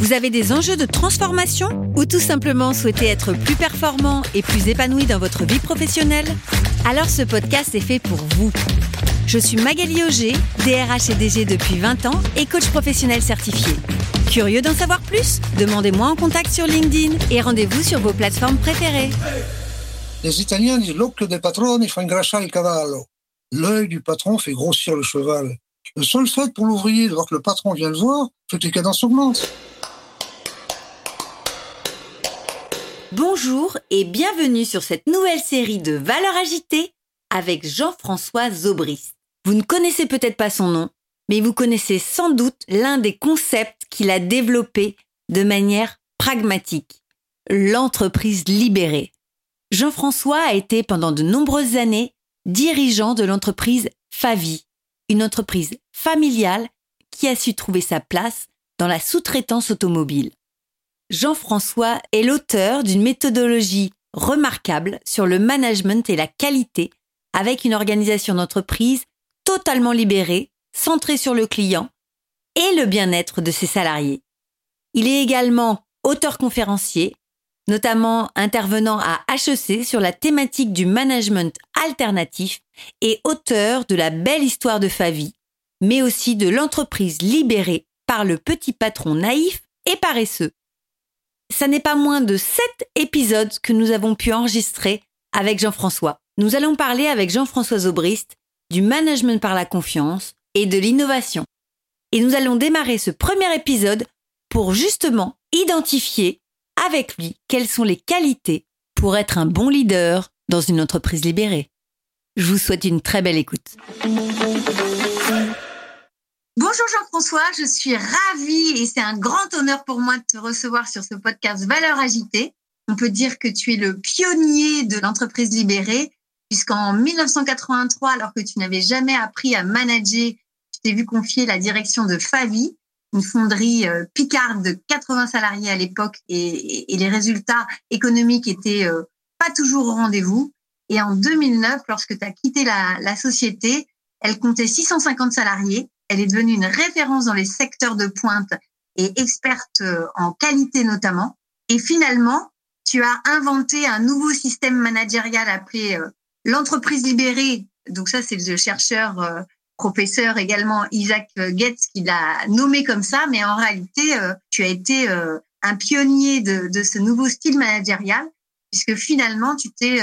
vous avez des enjeux de transformation ou tout simplement souhaitez être plus performant et plus épanoui dans votre vie professionnelle? Alors ce podcast est fait pour vous. Je suis Magali Auger, DRH et DG depuis 20 ans et coach professionnel certifié. Curieux d'en savoir plus? Demandez-moi en contact sur LinkedIn et rendez-vous sur vos plateformes préférées. Les Italiens disent l'occhio del padrone fa ingrasciare il cavallo. L'œil du patron fait grossir le cheval. Le seul fait pour l'ouvrier de voir que le patron vient le voir, fait que les cadences augmentent. Bonjour et bienvenue sur cette nouvelle série de Valeurs agitées avec Jean-François Zobrist. Vous ne connaissez peut-être pas son nom, mais vous connaissez sans doute l'un des concepts qu'il a développé de manière pragmatique, l'entreprise libérée. Jean-François a été pendant de nombreuses années dirigeant de l'entreprise Favi, une entreprise familiale qui a su trouver sa place dans la sous-traitance automobile. Jean-François est l'auteur d'une méthodologie remarquable sur le management et la qualité avec une organisation d'entreprise totalement libérée, centrée sur le client et le bien-être de ses salariés. Il est également auteur conférencier, notamment intervenant à HEC sur la thématique du management alternatif et auteur de la belle histoire de Favi, mais aussi de l'entreprise libérée par le petit patron naïf et paresseux ça n'est pas moins de sept épisodes que nous avons pu enregistrer avec Jean-François. Nous allons parler avec Jean-François Zobrist du management par la confiance et de l'innovation. Et nous allons démarrer ce premier épisode pour justement identifier avec lui quelles sont les qualités pour être un bon leader dans une entreprise libérée. Je vous souhaite une très belle écoute. Bonjour Jean-François, je suis ravie et c'est un grand honneur pour moi de te recevoir sur ce podcast Valeurs agitées. On peut dire que tu es le pionnier de l'entreprise libérée, puisqu'en 1983, alors que tu n'avais jamais appris à manager, tu t'es vu confier la direction de Favi, une fonderie euh, picarde de 80 salariés à l'époque, et, les résultats économiques étaient euh, pas toujours au rendez-vous. Et en 2009, lorsque tu as quitté la, la société, elle comptait 650 salariés elle est devenue une référence dans les secteurs de pointe et experte euh, en qualité notamment. Et finalement, tu as inventé un nouveau système managérial appelé euh, l'entreprise libérée. Donc ça, c'est le chercheur euh, professeur également Isaac Getz qui l'a nommé comme ça. Mais en réalité, tu as été un pionnier de, de, ce nouveau style managérial puisque finalement, tu t'es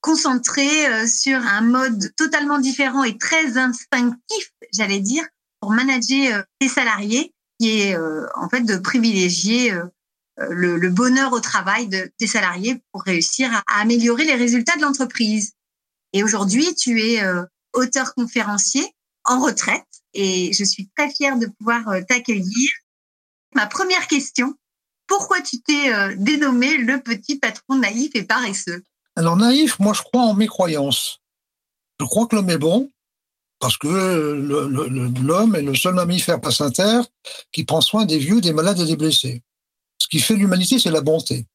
concentré euh, sur un mode totalement différent et très instinctif, j'allais dire, pour manager euh, tes salariés, qui est euh, en fait de privilégier le, bonheur au travail de tes salariés pour réussir à, améliorer les résultats de l'entreprise. Et aujourd'hui, tu es auteur conférencier en retraite et je suis très fière de pouvoir t'accueillir. Ma première question, pourquoi tu t'es dénommé le petit patron naïf et paresseux? Alors naïf, moi je crois en mes croyances. Je crois que l'homme est bon parce que l'homme est le seul mammifère terre qui prend soin des vieux, des malades et des blessés. Ce qui fait l'humanité, c'est la bonté.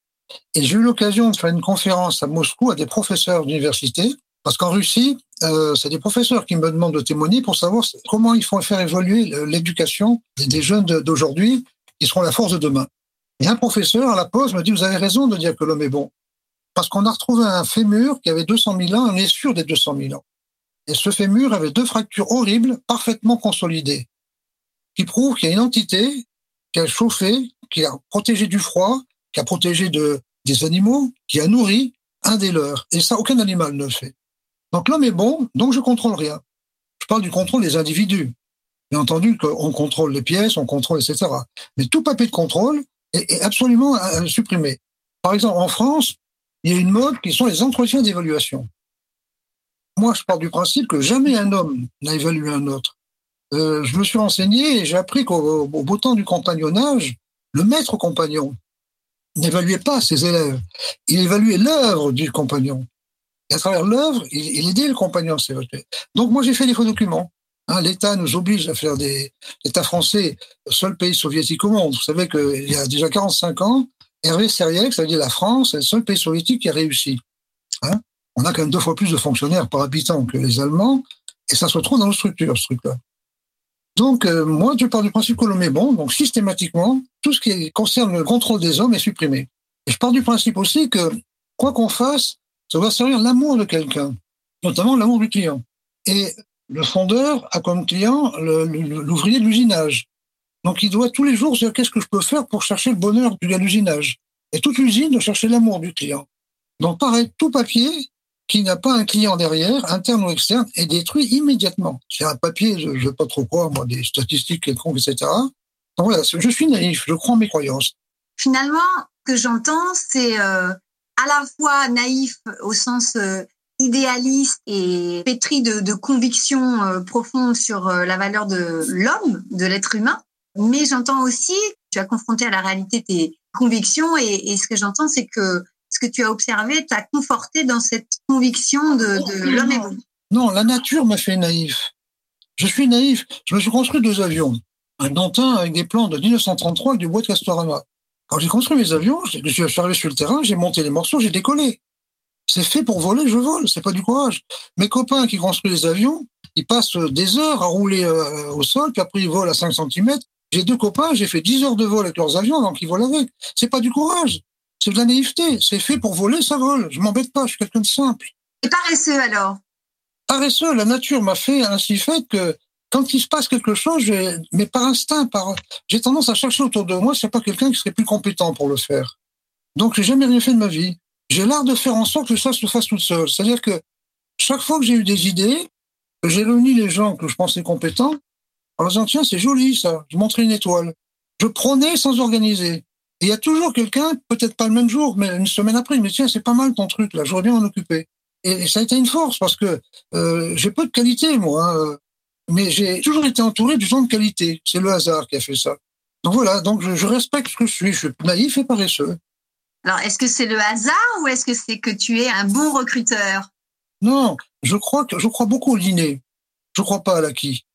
Et j'ai eu l'occasion de faire une conférence à Moscou à des professeurs d'université, parce qu'en Russie, euh, c'est des professeurs qui me demandent de témoigner pour savoir comment il faut faire évoluer l'éducation des jeunes d'aujourd'hui qui seront la force de demain. Et un professeur, à la pause, me dit, vous avez raison de dire que l'homme est bon parce qu'on a retrouvé un fémur qui avait 200 000 ans, on est sûr des 200 000 ans. Et ce fémur avait deux fractures horribles, parfaitement consolidées, qui prouvent qu'il y a une entité qui a chauffé, qui a protégé du froid, qui a protégé de, des animaux, qui a nourri un des leurs. Et ça, aucun animal ne le fait. Donc l'homme est bon, donc je contrôle rien. Je parle du contrôle des individus. Bien entendu qu'on contrôle les pièces, on contrôle, etc. Mais tout papier de contrôle est, est absolument euh, supprimé. Par exemple, en France, il y a une mode qui sont les entretiens d'évaluation. Moi, je pars du principe que jamais un homme n'a évalué un autre. Euh, je me suis renseigné et j'ai appris qu'au beau temps du compagnonnage, le maître compagnon n'évaluait pas ses élèves. Il évaluait l'œuvre du compagnon. Et à travers l'œuvre, il, aidait le compagnon à s'évacuer. Donc moi, j'ai fait des faux documents. Hein, L'État nous oblige à faire des... L'État français, seul pays soviétique au monde. Vous savez qu'il y a déjà 45 ans, Hervé Seriek, ça veut dire la France, est le seul pays soviétique qui a réussi. Hein On a quand même deux fois plus de fonctionnaires par habitant que les Allemands, et ça se retrouve dans nos structures, ce truc-là. Donc, euh, moi, je pars du principe que l'homme est bon, donc systématiquement, tout ce qui concerne le contrôle des hommes est supprimé. Et je pars du principe aussi que, quoi qu'on fasse, ça doit servir l'amour de quelqu'un, notamment l'amour du client. Et le fondeur a comme client l'ouvrier de l'usinage. Donc, il doit tous les jours se dire qu'est-ce que je peux faire pour chercher le bonheur du gars d'usinage. Et toute l'usine doit chercher l'amour du client. Donc, pareil, tout papier qui n'a pas un client derrière, interne ou externe, est détruit immédiatement. C'est un papier, je ne sais pas trop quoi, moi, des statistiques quelconques, etc. Donc voilà, je suis naïf, je crois en mes croyances. Finalement, ce que j'entends, c'est euh, à la fois naïf au sens euh, idéaliste et pétri de, de convictions euh, profondes sur euh, la valeur de l'homme, de l'être humain, mais j'entends aussi, tu as confronté à la réalité tes convictions et, et ce que j'entends, c'est que ce que tu as observé t'a conforté dans cette conviction de, de l'homme est bon. Non, la nature m'a fait naïf. Je suis naïf. Je me suis construit deux avions. Un Dantin avec des plans de 1933 avec du bois de Castorama. Quand j'ai construit mes avions, je suis arrivé sur le terrain, j'ai monté les morceaux, j'ai décollé. C'est fait pour voler, je vole, c'est pas du courage. Mes copains qui construisent les avions, ils passent des heures à rouler euh, au sol, puis après ils volent à 5 cm. J'ai deux copains, j'ai fait 10 heures de vol avec leurs avions, donc ils volent avec. C'est pas du courage, c'est de la naïveté. C'est fait pour voler, ça vole. Je m'embête pas, je suis quelqu'un de simple. Et paresseux alors? Paresseux, la nature m'a fait ainsi fait que quand il se passe quelque chose, mais par instinct, par, j'ai tendance à chercher autour de moi, c'est pas quelqu'un qui serait plus compétent pour le faire. Donc, j'ai jamais rien fait de ma vie. J'ai l'art de faire en sorte que ça se fasse tout seul. C'est-à-dire que chaque fois que j'ai eu des idées, j'ai réuni les gens que je pensais compétents, en disant, tiens, c'est joli, ça. Je montrais une étoile. Je prenais sans organiser. Et il y a toujours quelqu'un, peut-être pas le même jour, mais une semaine après, dit, tiens, c'est pas mal ton truc, là. J'aurais bien m'en occuper. Et, ça a été une force parce que euh, j'ai peu de qualité, moi. Hein mais j'ai toujours été entouré du gens de qualité. C'est le hasard qui a fait ça. Donc voilà, donc je, je, respecte ce que je suis. Je suis naïf et paresseux. Alors, est-ce que c'est le hasard ou est-ce que c'est que tu es un bon recruteur? Non, je crois que je crois beaucoup au l'inné. Je crois pas à l'acquis.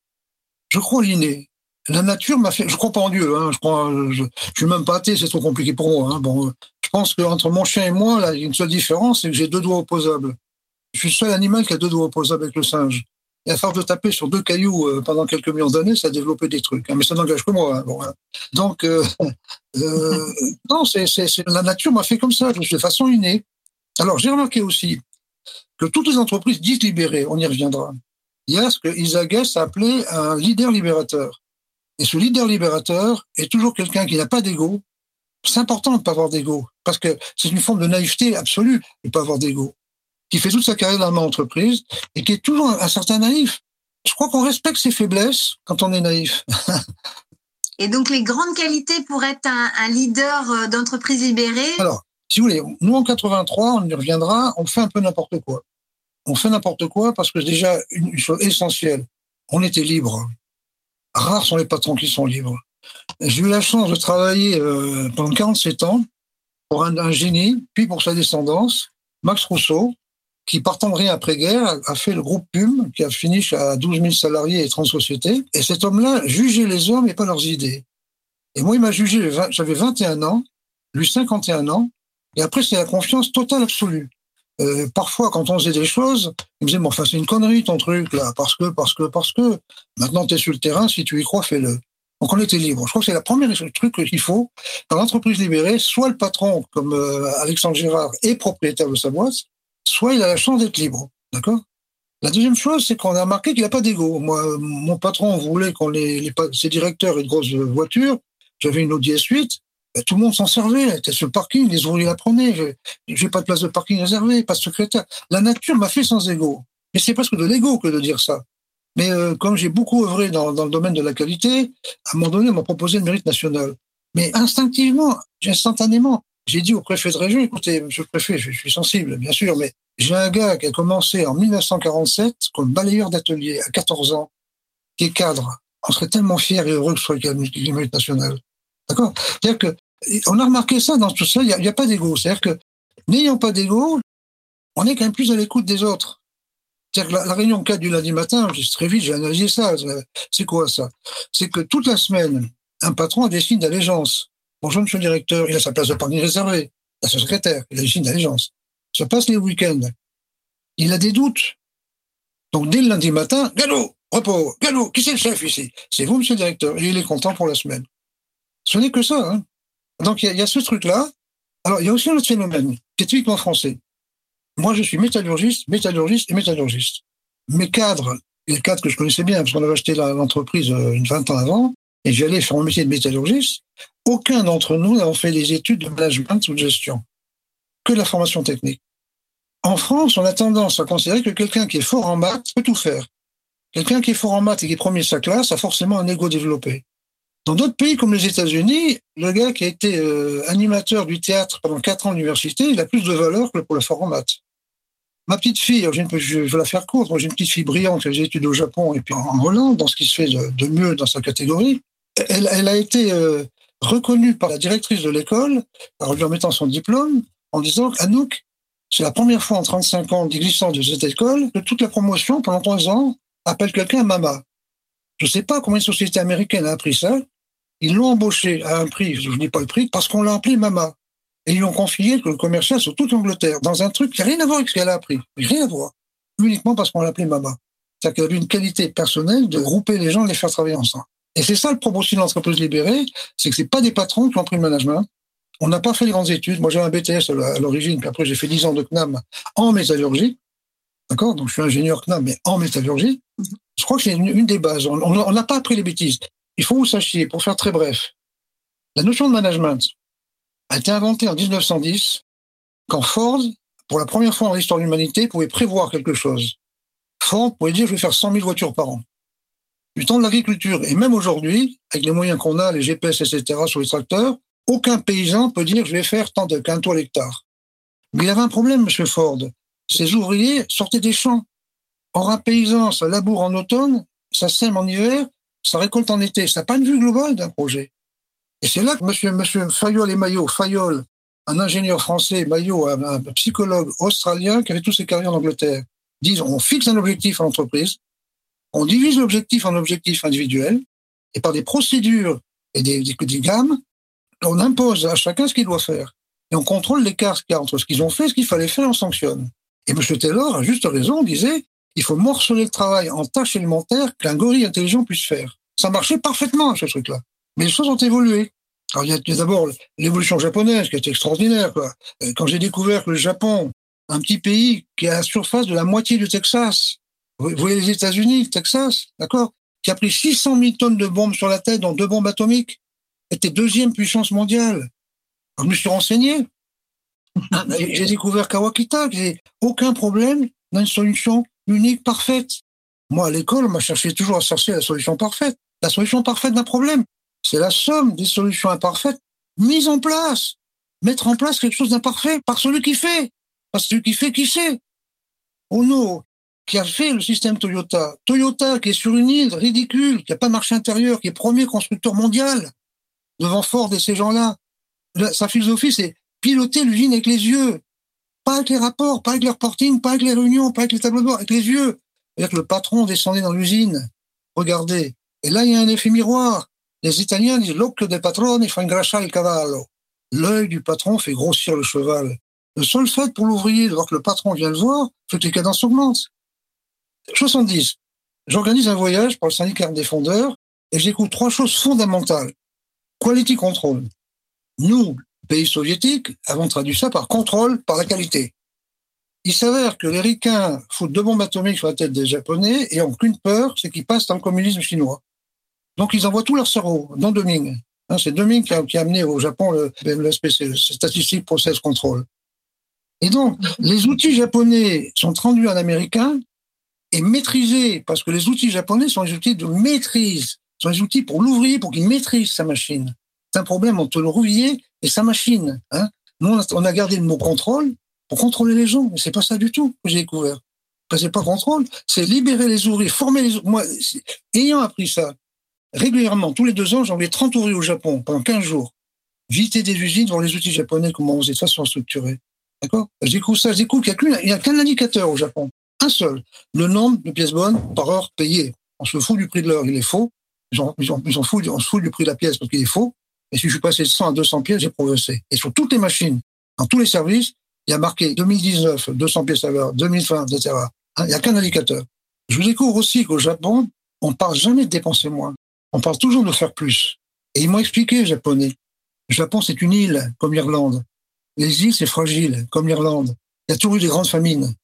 Je crois l'inné. La nature m'a fait. Je crois pas en Dieu. Hein, je crois. Je, je suis même pas athée. C'est trop compliqué pour moi. Hein, bon, je pense qu'entre mon chien et moi, là, il y a une seule différence, c'est que j'ai deux doigts opposables. Je suis le seul animal qui a deux doigts opposables avec le singe. Et à force de taper sur deux cailloux euh, pendant quelques millions d'années, ça a développé des trucs. Hein, mais ça n'engage que moi. Hein, bon, hein. Donc, euh, euh, non, c'est, la nature m'a fait comme ça, de façon innée. Alors, j'ai remarqué aussi que toutes les entreprises disent libérées, on y reviendra. Il y a ce que Isaac a appelé un leader libérateur. Et ce leader libérateur est toujours quelqu'un qui n'a pas d'ego. C'est important de ne pas avoir d'ego, parce que c'est une forme de naïveté absolue de ne pas avoir d'ego qui fait toute sa carrière dans l'entreprise et qui est toujours un, certain naïf. Je crois qu'on respecte ses faiblesses quand on est naïf. et donc, les grandes qualités pour être un, un leader euh, d'entreprise libérée? Alors, si vous voulez, nous en 83, on y reviendra, on fait un peu n'importe quoi. On fait n'importe quoi parce que déjà, une chose essentielle, on était libre. Rares sont les patrons qui sont libres. J'ai eu la chance de travailler euh, pendant 47 ans pour un, génie, puis pour sa descendance, Max Rousseau, qui, partant de rien après-guerre, a fait le groupe PUM, qui a fini à 12 000 salariés et 30 sociétés. Et cet homme-là jugeait les hommes et pas leurs idées. Et moi, il m'a jugé, j'avais 21 ans, lui 51 ans, et après, c'est la confiance totale absolue. Euh, parfois, quand on faisait des choses, il me disait, bon, enfin, c'est une connerie ton truc, là, parce que, parce que, parce que, maintenant, tu es sur le terrain, si tu y crois, fais-le. Donc, on était libre. Je crois que c'est la première truc qu'il faut. Dans l'entreprise libérée, soit le patron, comme euh, Alexandre Girard, est propriétaire de sa boîte, soit il a la chance d'être libre. D'accord? La deuxième chose, c'est qu'on a remarqué qu'il n'a pas d'ego. Moi, mon patron voulait qu'on les, les, ses directeurs aient de grosses voitures. J'avais une Audi S8. Ben, tout le monde s'en servait. était sur le parking, les ouvriers la prenaient. J'ai pas de place de parking réservée, pas de secrétaire. La nature m'a fait sans ego. Mais c'est presque de l'ego que de dire ça. Mais euh, comme j'ai beaucoup œuvré dans, dans, le domaine de la qualité, à un moment donné, on m'a proposé le mérite national. Mais instinctivement, instantanément, j'ai dit au préfet de région, écoutez, monsieur le préfet, je, suis sensible, bien sûr, mais j'ai un gars qui a commencé en 1947 comme balayeur d'atelier à 14 ans, qui est cadre. On serait tellement fiers et heureux que ce soit le mérite national. D'accord? C'est-à-dire que, on a remarqué ça dans tout ça, il n'y a, pas d'ego. C'est-à-dire que, n'ayant pas d'ego, on est quand même plus à l'écoute des autres. C'est-à-dire que la, réunion 4 du lundi matin, très vite, j'ai analysé ça. C'est quoi ça? C'est que toute la semaine, un patron a des signes d'allégeance. Bonjour, monsieur le directeur, il a sa place de parking réservée. Il a sa secrétaire, il a des signes d'allégeance. Ça passe les week-ends. Il a des doutes. Donc, dès le lundi matin, galop, repos, galop, qui c'est le chef ici? C'est vous, monsieur le directeur. Et il est content pour la semaine. Ce n'est que ça. Hein. Donc, il y, y, a ce truc-là. Alors, il y a aussi un autre phénomène, qui est typiquement français. Moi, je suis métallurgiste, métallurgiste et métallurgiste. Mes cadres, les cadres que je connaissais bien, parce qu'on avait acheté l'entreprise euh, une vingt ans avant, et j'allais faire mon métier de métallurgiste, aucun d'entre nous n'a fait des études de management ou de gestion, que de la formation technique. En France, on a tendance à considérer que quelqu'un qui est fort en maths peut tout faire. Quelqu'un qui est fort en maths et qui est premier de sa classe a forcément un ego développé. Dans d'autres pays comme les États-Unis, le gars qui a été euh, animateur du théâtre pendant quatre ans à l'université, il a plus de valeur que pour le maths. Ma petite fille, je vais la faire courte, j'ai une petite fille brillante qui a des études au Japon et puis en Hollande, dans ce qui se fait de, mieux dans sa catégorie. Elle, elle a été euh, reconnue par la directrice de l'école, en lui remettant son diplôme, en disant Anouk, c'est la première fois en 35 ans d'existence de cette école que toute la promotion, pendant trois ans, appelle quelqu'un Mama. Je ne sais pas comment une société américaine a appris ça. Ils l'ont embauché à un prix, je ne dis pas le prix, parce qu'on l'a appelé Mama. Et ils lui ont confié que le commercial sur toute l'Angleterre, dans un truc qui n'a rien à voir avec ce qu'elle a appris. Rien à voir. Uniquement parce qu'on l'appelait Mama. C'est-à-dire qu'elle avait une qualité personnelle de grouper les gens et les faire travailler ensemble. Et c'est ça le propos de l'entreprise libérée, c'est que c'est pas des patrons qui ont pris le management. On n'a pas fait de grandes études. Moi, j'ai un BTS à l'origine, puis après, j'ai fait 10 ans de CNAM en métallurgie. D'accord? Donc, je suis ingénieur CNAM, mais en métallurgie. Je crois que c'est une, des bases. On n'a pas appris les bêtises. Il faut que vous sachiez, pour faire très bref, la notion de management, a été inventé en 1910 quand Ford, pour la première fois dans l'histoire de l'humanité, pouvait prévoir quelque chose. Ford pouvait dire je vais faire 100 000 voitures par an. Du temps de l'agriculture, et même aujourd'hui, avec les moyens qu'on a, les GPS, etc., sur les tracteurs, aucun paysan peut dire je vais faire tant de qu'un toit l'hectare. Mais il avait un problème, M. Ford. Ses ouvriers sortaient des champs. Or, un paysan, ça laboure en automne, ça sème en hiver, ça récolte en été. Ça n'a pas une vue globale d'un projet. Et c'est là que monsieur, monsieur Fayol et Maillot, Fayol, un ingénieur français, Maillot, un, psychologue australien qui avait tous ses carrières en Angleterre, disent on fixe un objectif à l'entreprise, on divise l'objectif en objectifs individuels, et par des procédures et des, des, gammes, on impose à chacun ce qu'il doit faire. Et on contrôle l'écart qu'il y a entre ce qu'ils ont fait et ce qu'il fallait faire, on sanctionne. Et M. Taylor, à juste raison, disait il faut morceler le travail en tâches élémentaires qu'un gorille intelligent puisse faire. Ça marchait parfaitement, ce truc-là. Mais les choses ont évolué. Alors, il y a d'abord l'évolution japonaise qui est extraordinaire. Euh, quand j'ai découvert que le Japon, un petit pays qui a la surface de la moitié du Texas, vous voyez les États-Unis, Texas, d'accord, qui a pris 600 000 tonnes de bombes sur la tête, dont deux bombes atomiques, était deuxième puissance mondiale. je me suis renseigné. j'ai découvert Kawakita, j'ai aucun problème dans une solution unique, parfaite. Moi, à l'école, on m'a cherché toujours à chercher la solution parfaite. La solution parfaite d'un problème. C'est la somme des solutions imparfaites mises en place. Mettre en place quelque chose d'imparfait par celui qui fait. Par celui qui fait qui sait. Ono, qui a fait le système Toyota. Toyota, qui est sur une île ridicule, qui n'a pas de marché intérieur, qui est premier constructeur mondial devant Ford et ces gens-là. Sa philosophie, c'est piloter l'usine avec les yeux. Pas avec les rapports, pas avec les reporting, pas avec les réunions, pas avec les tableaux de bord, avec les yeux. C'est-à-dire que le patron descendait dans l'usine. Regardez. Et là, il y a un effet miroir. Les Italiens disent l'occhio del patrone fa ingrassa il cavallo. L'œil du patron fait grossir le cheval. Le seul fait pour l'ouvrier de voir que le patron vient le voir, c'est que les cadences augmentent. 70. J'organise un voyage par le syndicat des fondeurs et j'écoute trois choses fondamentales. Quality control. Nous, pays soviétiques, avons traduit ça par contrôle par la qualité. Il s'avère que les ricains foutent deux bombes atomiques sur la tête des Japonais et ont qu'une peur, c'est qu'ils passent dans le communisme chinois. Donc, ils envoient tout leur cerveau dans Deming. Hein, c'est Deming qui a, amené au Japon le, le le Statistic Process Control. Et donc, les outils japonais sont traduits en américain et maîtrisés, parce que les outils japonais sont des outils de maîtrise, sont des outils pour l'ouvrier, pour qu'il maîtrise sa machine. C'est un problème entre l'ouvrier et sa machine. Hein. Nous, on a gardé le mot contrôle pour contrôler les gens, mais c'est pas ça du tout que j'ai découvert. C'est pas contrôle, c'est libérer les ouvriers, former les ouvriers. Moi, ayant appris ça, régulièrement, tous les deux ans, j'envoyais 30 ouvriers au Japon pendant 15 jours. Visiter des usines, voir les outils japonais, comment on faisait de façon structurée. D'accord? Je découvre ça, je découvre qu'il n'y a qu'un indicateur au Japon. Un seul. Le nombre de pièces bonnes par heure payées. On se fout du prix de l'heure, il est faux. Ils ils ils on se fout du prix de la pièce parce qu'il est faux. Et si je suis passé de 100 à 200 pièces, j'ai progressé. Et sur toutes les machines, dans tous les services, il y a marqué 2019, 200 pièces à l'heure, 2020, etc. Il n'y a qu'un indicateur. Je vous découvre aussi qu'au Japon, on ne parle jamais de dépenser moins. On parle toujours de faire plus. Et ils m'ont expliqué, les Japonais. Le Japon, c'est une île, comme l'Irlande. Les îles, c'est fragile, comme l'Irlande. Il y a toujours eu des grandes famines.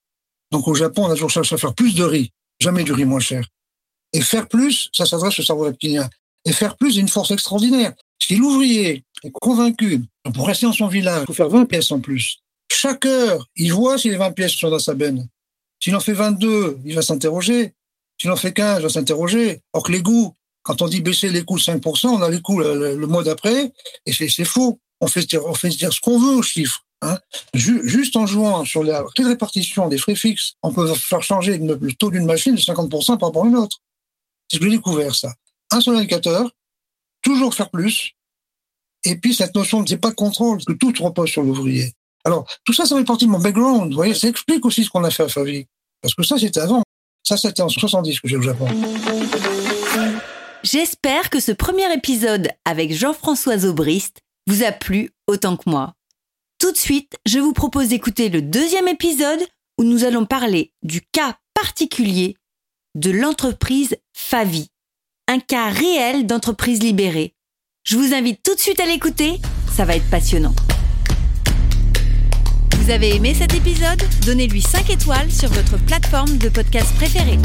Donc au Japon, on a toujours cherché à faire plus de riz, jamais du riz moins cher. Et faire plus, ça s'adresse au cerveau reptilien. Et faire plus, c'est une force extraordinaire. Si l'ouvrier est convaincu, pour rester dans son village, il faut faire 20 pièces en plus. Chaque heure, il voit si les 20 pièces sont dans sa benne. S'il en fait 22, il va s'interroger. S'il en fait 15, il va s'interroger. Or que les goûts, quand on dit baisser les coûts de 5%, on a les coûts le, mois d'après, et c'est faux. On fait, on fait dire ce qu'on veut aux chiffres. Hein. Juste en jouant sur la répartition des frais fixes, on peut faire changer le taux d'une machine de 50% par rapport à une autre. C'est ce que j'ai découvert, ça. Un seul indicateur, toujours faire plus, et puis cette notion de pas de contrôle, que tout repose sur l'ouvrier. Alors, tout ça, ça fait partie de mon background. Vous voyez, ça explique aussi ce qu'on a fait à Favi. Parce que ça, c'était avant. Ça, c'était en 70 que j'ai au Japon. J'espère que ce premier épisode avec Jean-François Aubrist vous a plu autant que moi. Tout de suite, je vous propose d'écouter le deuxième épisode où nous allons parler du cas particulier de l'entreprise Favi, un cas réel d'entreprise libérée. Je vous invite tout de suite à l'écouter, ça va être passionnant. Vous avez aimé cet épisode? Donnez-lui 5 étoiles sur votre plateforme de podcast préférée.